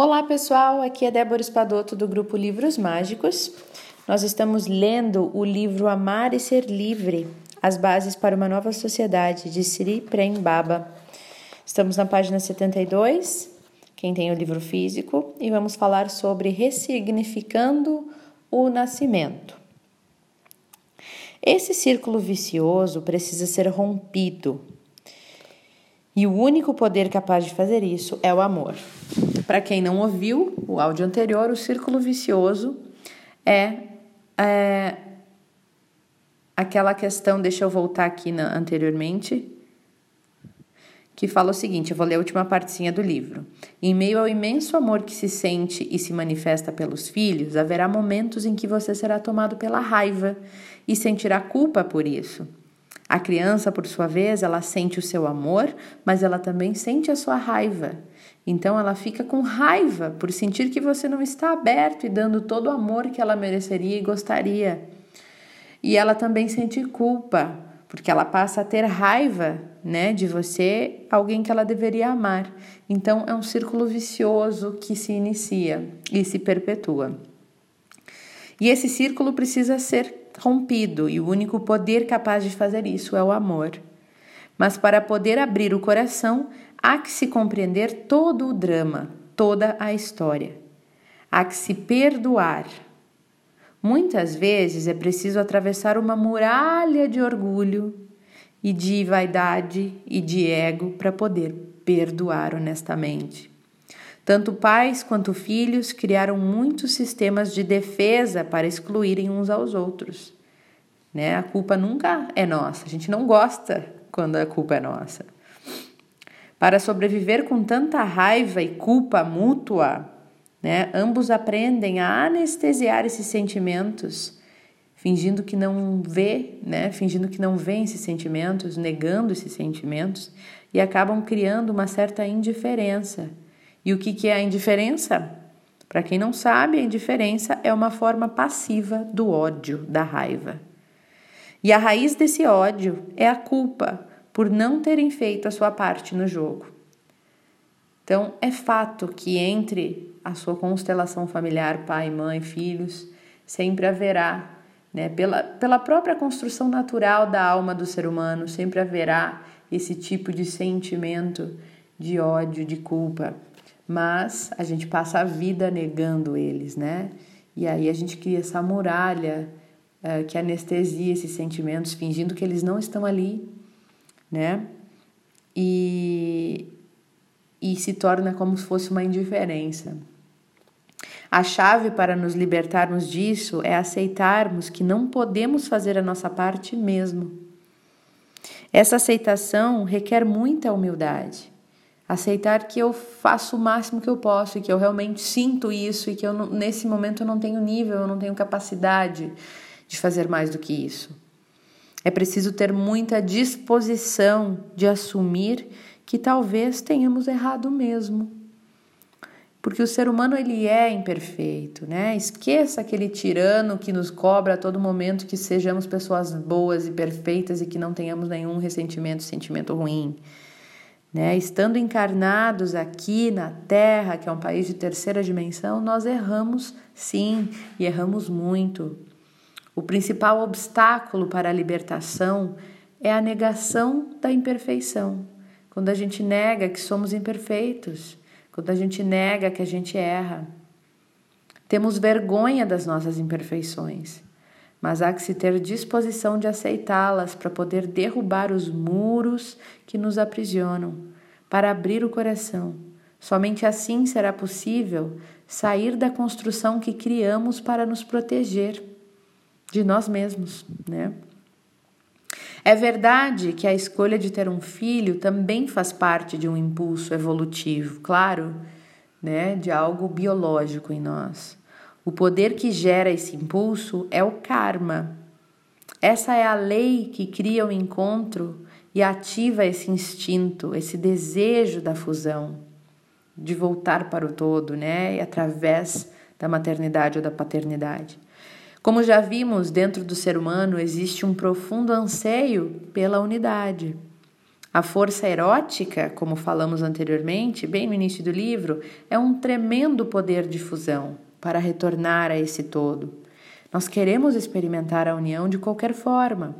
Olá pessoal, aqui é Débora Espadoto do grupo Livros Mágicos. Nós estamos lendo o livro Amar e Ser Livre: As Bases para uma Nova Sociedade de Sri Prem Baba. Estamos na página 72, quem tem o livro físico, e vamos falar sobre ressignificando o nascimento. Esse círculo vicioso precisa ser rompido. E o único poder capaz de fazer isso é o amor. Para quem não ouviu o áudio anterior, o círculo vicioso é, é aquela questão, deixa eu voltar aqui na, anteriormente, que fala o seguinte: eu vou ler a última partezinha do livro. Em meio ao imenso amor que se sente e se manifesta pelos filhos, haverá momentos em que você será tomado pela raiva e sentirá culpa por isso. A criança, por sua vez, ela sente o seu amor, mas ela também sente a sua raiva. Então ela fica com raiva por sentir que você não está aberto e dando todo o amor que ela mereceria e gostaria. E ela também sente culpa, porque ela passa a ter raiva, né, de você, alguém que ela deveria amar. Então é um círculo vicioso que se inicia e se perpetua. E esse círculo precisa ser rompido, e o único poder capaz de fazer isso é o amor. Mas para poder abrir o coração, há que se compreender todo o drama, toda a história. Há que se perdoar. Muitas vezes é preciso atravessar uma muralha de orgulho e de vaidade e de ego para poder perdoar honestamente. Tanto pais quanto filhos criaram muitos sistemas de defesa para excluírem uns aos outros. Né? A culpa nunca é nossa, a gente não gosta quando a culpa é nossa. Para sobreviver com tanta raiva e culpa mútua, né, ambos aprendem a anestesiar esses sentimentos, fingindo que não vê, né, fingindo que não vê esses sentimentos, negando esses sentimentos, e acabam criando uma certa indiferença e o que, que é a indiferença? Para quem não sabe, a indiferença é uma forma passiva do ódio, da raiva. E a raiz desse ódio é a culpa por não terem feito a sua parte no jogo. Então, é fato que entre a sua constelação familiar, pai, mãe, filhos, sempre haverá, né, pela, pela própria construção natural da alma do ser humano, sempre haverá esse tipo de sentimento de ódio, de culpa mas a gente passa a vida negando eles, né? E aí a gente cria essa muralha uh, que anestesia esses sentimentos, fingindo que eles não estão ali, né? E, e se torna como se fosse uma indiferença. A chave para nos libertarmos disso é aceitarmos que não podemos fazer a nossa parte mesmo. Essa aceitação requer muita humildade. Aceitar que eu faço o máximo que eu posso e que eu realmente sinto isso e que eu nesse momento eu não tenho nível, eu não tenho capacidade de fazer mais do que isso. É preciso ter muita disposição de assumir que talvez tenhamos errado mesmo. Porque o ser humano ele é imperfeito, né? Esqueça aquele tirano que nos cobra a todo momento que sejamos pessoas boas e perfeitas e que não tenhamos nenhum ressentimento, sentimento ruim. Né? Estando encarnados aqui na Terra, que é um país de terceira dimensão, nós erramos sim e erramos muito. O principal obstáculo para a libertação é a negação da imperfeição. Quando a gente nega que somos imperfeitos, quando a gente nega que a gente erra. Temos vergonha das nossas imperfeições mas há que se ter disposição de aceitá-las para poder derrubar os muros que nos aprisionam, para abrir o coração. Somente assim será possível sair da construção que criamos para nos proteger de nós mesmos, né? É verdade que a escolha de ter um filho também faz parte de um impulso evolutivo, claro, né, de algo biológico em nós. O poder que gera esse impulso é o karma. Essa é a lei que cria o encontro e ativa esse instinto, esse desejo da fusão, de voltar para o todo, né? E através da maternidade ou da paternidade. Como já vimos, dentro do ser humano existe um profundo anseio pela unidade. A força erótica, como falamos anteriormente, bem no início do livro, é um tremendo poder de fusão para retornar a esse todo. Nós queremos experimentar a união de qualquer forma.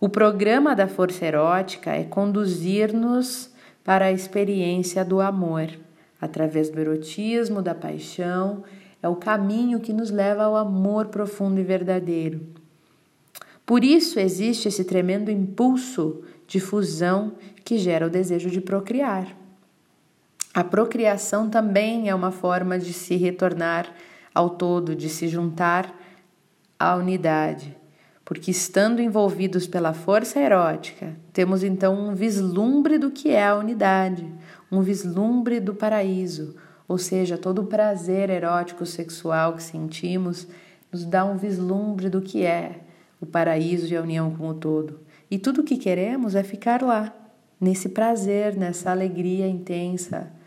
O programa da força erótica é conduzir-nos para a experiência do amor, através do erotismo, da paixão, é o caminho que nos leva ao amor profundo e verdadeiro. Por isso existe esse tremendo impulso de fusão que gera o desejo de procriar. A procriação também é uma forma de se retornar ao todo, de se juntar à unidade, porque estando envolvidos pela força erótica, temos então um vislumbre do que é a unidade, um vislumbre do paraíso, ou seja, todo o prazer erótico sexual que sentimos nos dá um vislumbre do que é o paraíso e a união com o todo. E tudo o que queremos é ficar lá, nesse prazer, nessa alegria intensa.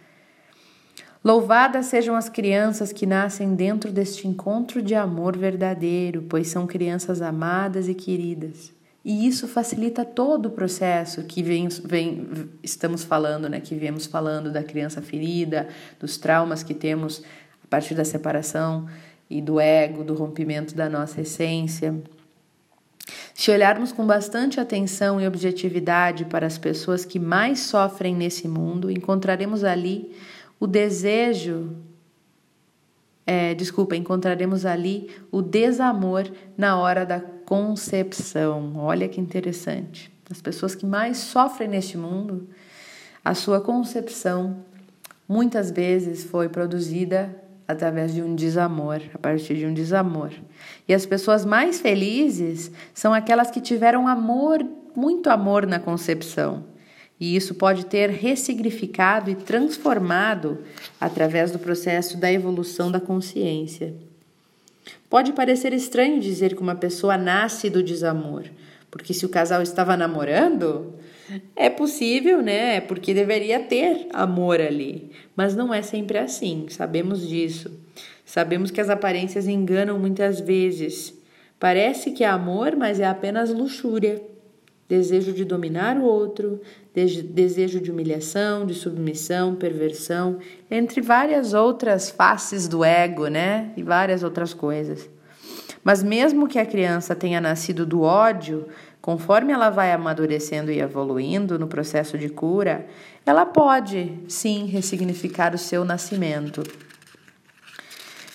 Louvadas sejam as crianças que nascem dentro deste encontro de amor verdadeiro, pois são crianças amadas e queridas. E isso facilita todo o processo que vem, vem, estamos falando, né? Que viemos falando da criança ferida, dos traumas que temos a partir da separação e do ego, do rompimento da nossa essência. Se olharmos com bastante atenção e objetividade para as pessoas que mais sofrem nesse mundo, encontraremos ali o desejo, é, desculpa, encontraremos ali o desamor na hora da concepção. Olha que interessante. As pessoas que mais sofrem neste mundo, a sua concepção muitas vezes foi produzida através de um desamor, a partir de um desamor. E as pessoas mais felizes são aquelas que tiveram amor, muito amor na concepção. E isso pode ter ressignificado e transformado através do processo da evolução da consciência. Pode parecer estranho dizer que uma pessoa nasce do desamor, porque se o casal estava namorando, é possível, né? Porque deveria ter amor ali. Mas não é sempre assim, sabemos disso. Sabemos que as aparências enganam muitas vezes. Parece que é amor, mas é apenas luxúria. Desejo de dominar o outro, desejo de humilhação, de submissão, perversão, entre várias outras faces do ego, né? E várias outras coisas. Mas mesmo que a criança tenha nascido do ódio, Conforme ela vai amadurecendo e evoluindo no processo de cura, ela pode sim ressignificar o seu nascimento.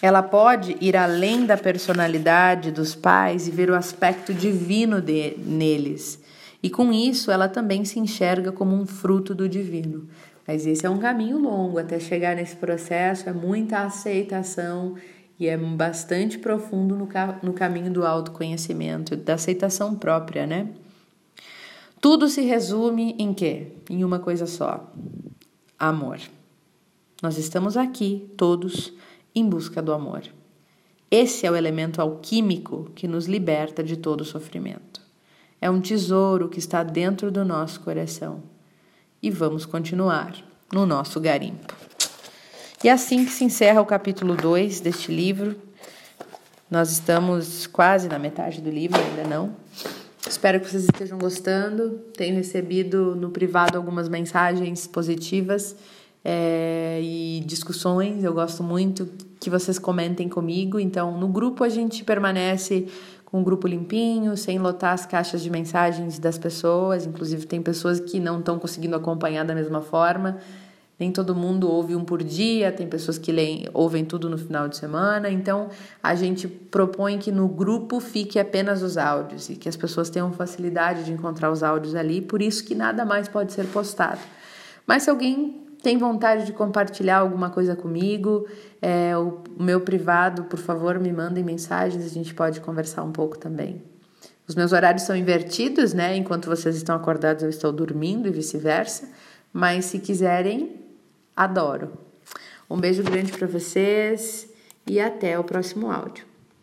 Ela pode ir além da personalidade dos pais e ver o aspecto divino de, neles. E com isso, ela também se enxerga como um fruto do divino. Mas esse é um caminho longo até chegar nesse processo, é muita aceitação e é bastante profundo no, no caminho do autoconhecimento, da aceitação própria, né? Tudo se resume em quê? Em uma coisa só: amor. Nós estamos aqui, todos, em busca do amor. Esse é o elemento alquímico que nos liberta de todo sofrimento. É um tesouro que está dentro do nosso coração. E vamos continuar no nosso garimpo. E é assim que se encerra o capítulo 2 deste livro. Nós estamos quase na metade do livro, ainda não. Espero que vocês estejam gostando. Tenho recebido no privado algumas mensagens positivas é, e discussões. Eu gosto muito que vocês comentem comigo. Então, no grupo a gente permanece com o grupo limpinho, sem lotar as caixas de mensagens das pessoas. Inclusive, tem pessoas que não estão conseguindo acompanhar da mesma forma. Nem todo mundo ouve um por dia, tem pessoas que leem, ouvem tudo no final de semana. Então, a gente propõe que no grupo fique apenas os áudios e que as pessoas tenham facilidade de encontrar os áudios ali, por isso que nada mais pode ser postado. Mas se alguém tem vontade de compartilhar alguma coisa comigo, é, o meu privado, por favor, me mandem mensagens, a gente pode conversar um pouco também. Os meus horários são invertidos, né? Enquanto vocês estão acordados, eu estou dormindo e vice-versa. Mas se quiserem, Adoro. Um beijo grande para vocês e até o próximo áudio.